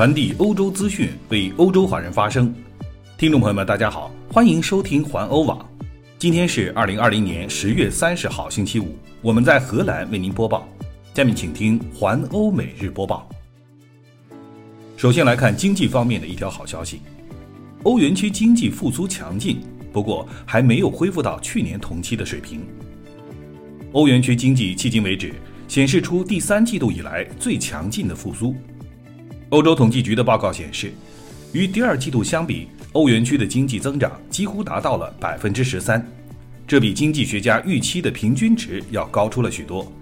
传递欧洲资讯，为欧洲华人发声。听众朋友们，大家好，欢迎收听环欧网。今天是二零二零年十月三十号，星期五。我们在荷兰为您播报。下面请听环欧每日播报。首先来看经济方面的一条好消息：欧元区经济复苏强劲，不过还没有恢复到去年同期的水平。欧元区经济迄今为止显示出第三季度以来最强劲的复苏。欧洲统计局的报告显示，与第二季度相比，欧元区的经济增长几乎达到了百分之十三，这比经济学家预期的平均值要高出了许多。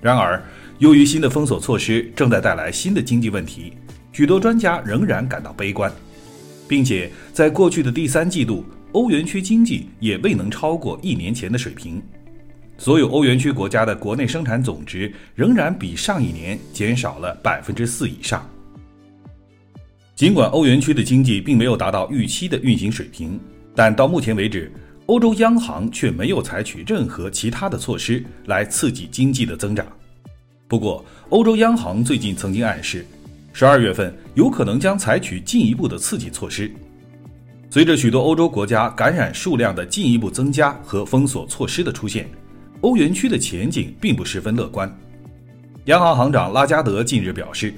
然而，由于新的封锁措施正在带来新的经济问题，许多专家仍然感到悲观，并且在过去的第三季度，欧元区经济也未能超过一年前的水平。所有欧元区国家的国内生产总值仍然比上一年减少了百分之四以上。尽管欧元区的经济并没有达到预期的运行水平，但到目前为止，欧洲央行却没有采取任何其他的措施来刺激经济的增长。不过，欧洲央行最近曾经暗示，十二月份有可能将采取进一步的刺激措施。随着许多欧洲国家感染数量的进一步增加和封锁措施的出现。欧元区的前景并不十分乐观。央行行长拉加德近日表示，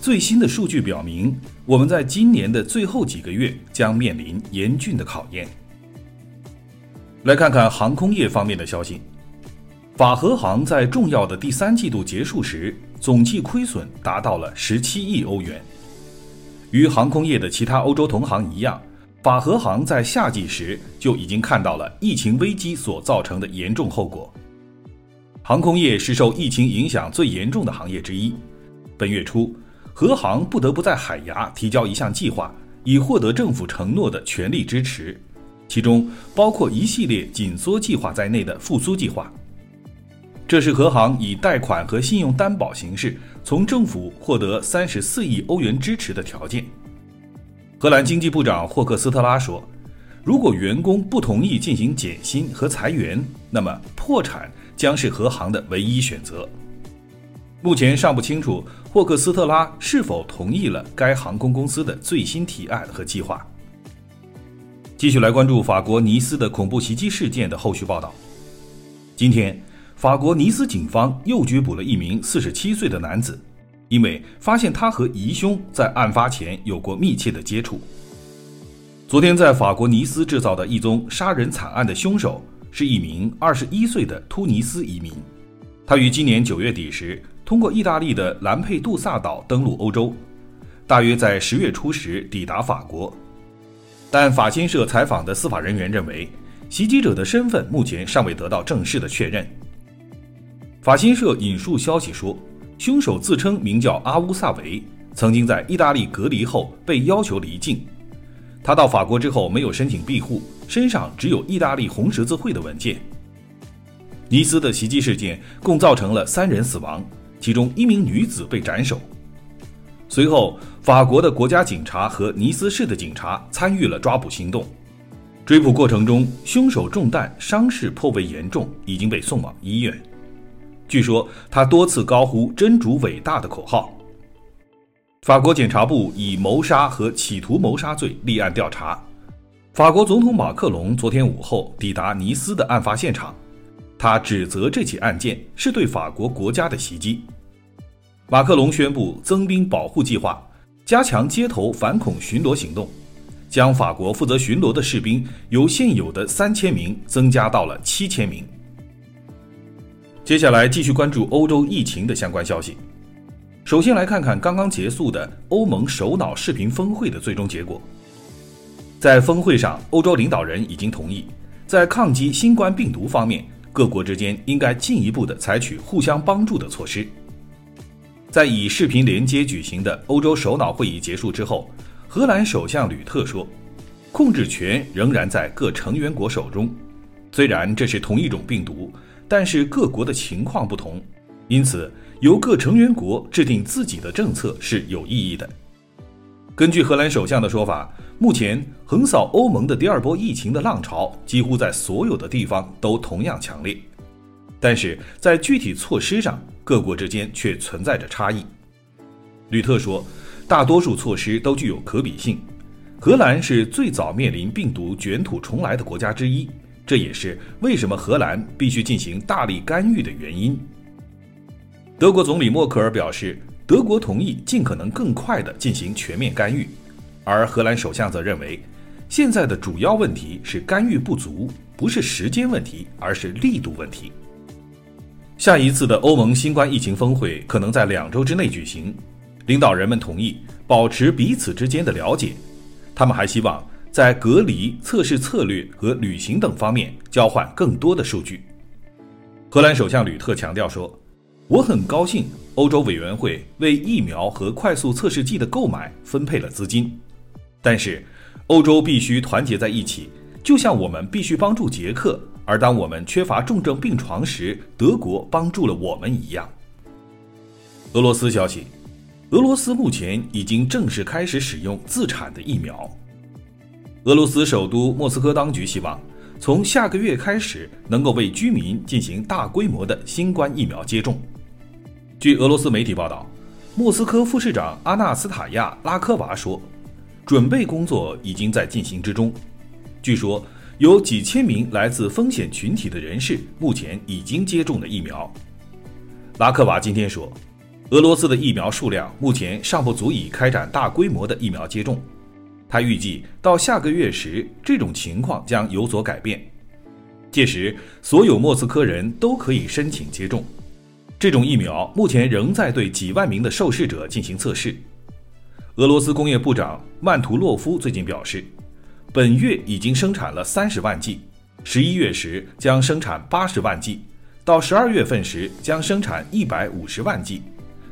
最新的数据表明，我们在今年的最后几个月将面临严峻的考验。来看看航空业方面的消息，法和航在重要的第三季度结束时，总计亏损达到了十七亿欧元。与航空业的其他欧洲同行一样。法和航在夏季时就已经看到了疫情危机所造成的严重后果。航空业是受疫情影响最严重的行业之一。本月初，和航不得不在海牙提交一项计划，以获得政府承诺的全力支持，其中包括一系列紧缩计划在内的复苏计划。这是和航以贷款和信用担保形式从政府获得三十四亿欧元支持的条件。荷兰经济部长霍克斯特拉说：“如果员工不同意进行减薪和裁员，那么破产将是荷航的唯一选择。”目前尚不清楚霍克斯特拉是否同意了该航空公司的最新提案和计划。继续来关注法国尼斯的恐怖袭击事件的后续报道。今天，法国尼斯警方又拘捕了一名四十七岁的男子。因为发现他和疑凶在案发前有过密切的接触。昨天在法国尼斯制造的一宗杀人惨案的凶手是一名二十一岁的突尼斯移民，他于今年九月底时通过意大利的兰佩杜萨岛登陆欧洲，大约在十月初时抵达法国。但法新社采访的司法人员认为，袭击者的身份目前尚未得到正式的确认。法新社引述消息说。凶手自称名叫阿乌萨维，曾经在意大利隔离后被要求离境。他到法国之后没有申请庇护，身上只有意大利红十字会的文件。尼斯的袭击事件共造成了三人死亡，其中一名女子被斩首。随后，法国的国家警察和尼斯市的警察参与了抓捕行动。追捕过程中，凶手中弹，伤势颇为严重，已经被送往医院。据说他多次高呼“真主伟大”的口号。法国检察部以谋杀和企图谋杀罪立案调查。法国总统马克龙昨天午后抵达尼斯的案发现场，他指责这起案件是对法国国家的袭击。马克龙宣布增兵保护计划，加强街头反恐巡逻行动，将法国负责巡逻的士兵由现有的三千名增加到了七千名。接下来继续关注欧洲疫情的相关消息。首先来看看刚刚结束的欧盟首脑视频峰会的最终结果。在峰会上，欧洲领导人已经同意，在抗击新冠病毒方面，各国之间应该进一步的采取互相帮助的措施。在以视频连接举行的欧洲首脑会议结束之后，荷兰首相吕特说：“控制权仍然在各成员国手中，虽然这是同一种病毒。”但是各国的情况不同，因此由各成员国制定自己的政策是有意义的。根据荷兰首相的说法，目前横扫欧盟的第二波疫情的浪潮几乎在所有的地方都同样强烈，但是在具体措施上，各国之间却存在着差异。吕特说，大多数措施都具有可比性。荷兰是最早面临病毒卷土重来的国家之一，这也是为什么荷兰必须进行大力干预的原因。德国总理默克尔表示，德国同意尽可能更快地进行全面干预，而荷兰首相则认为，现在的主要问题是干预不足，不是时间问题，而是力度问题。下一次的欧盟新冠疫情峰会可能在两周之内举行，领导人们同意保持彼此之间的了解。他们还希望在隔离、测试策略和旅行等方面交换更多的数据。荷兰首相吕特强调说：“我很高兴欧洲委员会为疫苗和快速测试剂的购买分配了资金，但是欧洲必须团结在一起，就像我们必须帮助捷克，而当我们缺乏重症病床时，德国帮助了我们一样。”俄罗斯消息。俄罗斯目前已经正式开始使用自产的疫苗。俄罗斯首都莫斯科当局希望从下个月开始能够为居民进行大规模的新冠疫苗接种。据俄罗斯媒体报道，莫斯科副市长阿纳斯塔亚拉科娃说，准备工作已经在进行之中。据说有几千名来自风险群体的人士目前已经接种了疫苗。拉科娃今天说。俄罗斯的疫苗数量目前尚不足以开展大规模的疫苗接种，他预计到下个月时，这种情况将有所改变，届时所有莫斯科人都可以申请接种。这种疫苗目前仍在对几万名的受试者进行测试。俄罗斯工业部长曼图洛夫最近表示，本月已经生产了三十万剂，十一月时将生产八十万剂，到十二月份时将生产一百五十万剂。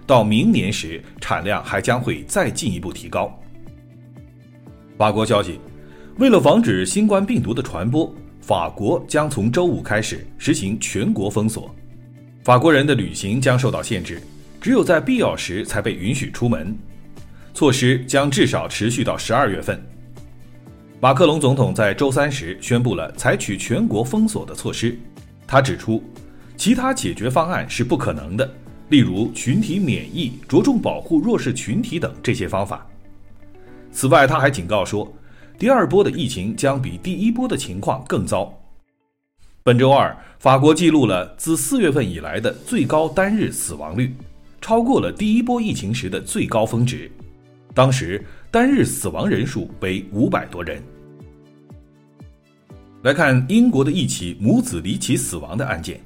到明年时，产量还将会再进一步提高。法国消息，为了防止新冠病毒的传播，法国将从周五开始实行全国封锁，法国人的旅行将受到限制，只有在必要时才被允许出门。措施将至少持续到十二月份。马克龙总统在周三时宣布了采取全国封锁的措施，他指出，其他解决方案是不可能的。例如群体免疫、着重保护弱势群体等这些方法。此外，他还警告说，第二波的疫情将比第一波的情况更糟。本周二，法国记录了自四月份以来的最高单日死亡率，超过了第一波疫情时的最高峰值，当时单日死亡人数为五百多人。来看英国的一起母子离奇死亡的案件。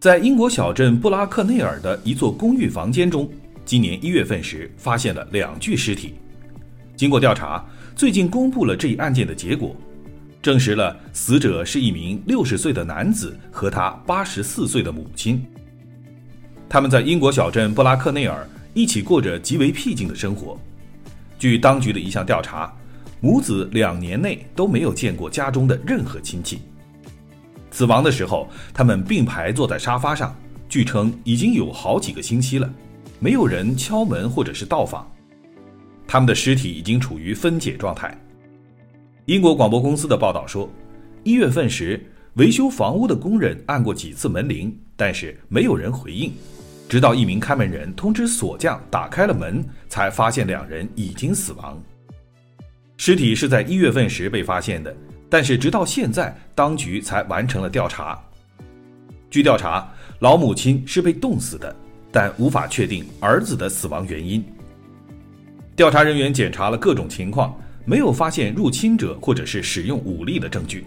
在英国小镇布拉克内尔的一座公寓房间中，今年一月份时发现了两具尸体。经过调查，最近公布了这一案件的结果，证实了死者是一名六十岁的男子和他八十四岁的母亲。他们在英国小镇布拉克内尔一起过着极为僻静的生活。据当局的一项调查，母子两年内都没有见过家中的任何亲戚。死亡的时候，他们并排坐在沙发上，据称已经有好几个星期了，没有人敲门或者是到访。他们的尸体已经处于分解状态。英国广播公司的报道说，一月份时，维修房屋的工人按过几次门铃，但是没有人回应，直到一名看门人通知锁匠打开了门，才发现两人已经死亡。尸体是在一月份时被发现的。但是直到现在，当局才完成了调查。据调查，老母亲是被冻死的，但无法确定儿子的死亡原因。调查人员检查了各种情况，没有发现入侵者或者是使用武力的证据。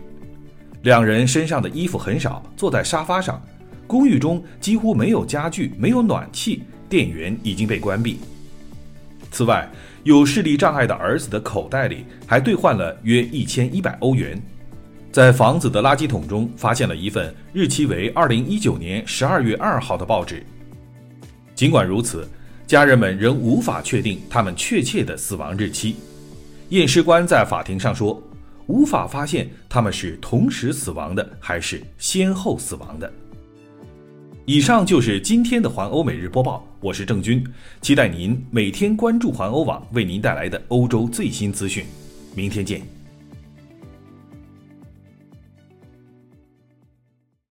两人身上的衣服很少，坐在沙发上。公寓中几乎没有家具，没有暖气，电源已经被关闭。此外，有视力障碍的儿子的口袋里还兑换了约一千一百欧元。在房子的垃圾桶中发现了一份日期为二零一九年十二月二号的报纸。尽管如此，家人们仍无法确定他们确切的死亡日期。验尸官在法庭上说，无法发现他们是同时死亡的还是先后死亡的。以上就是今天的环欧每日播报，我是郑军，期待您每天关注环欧网为您带来的欧洲最新资讯，明天见。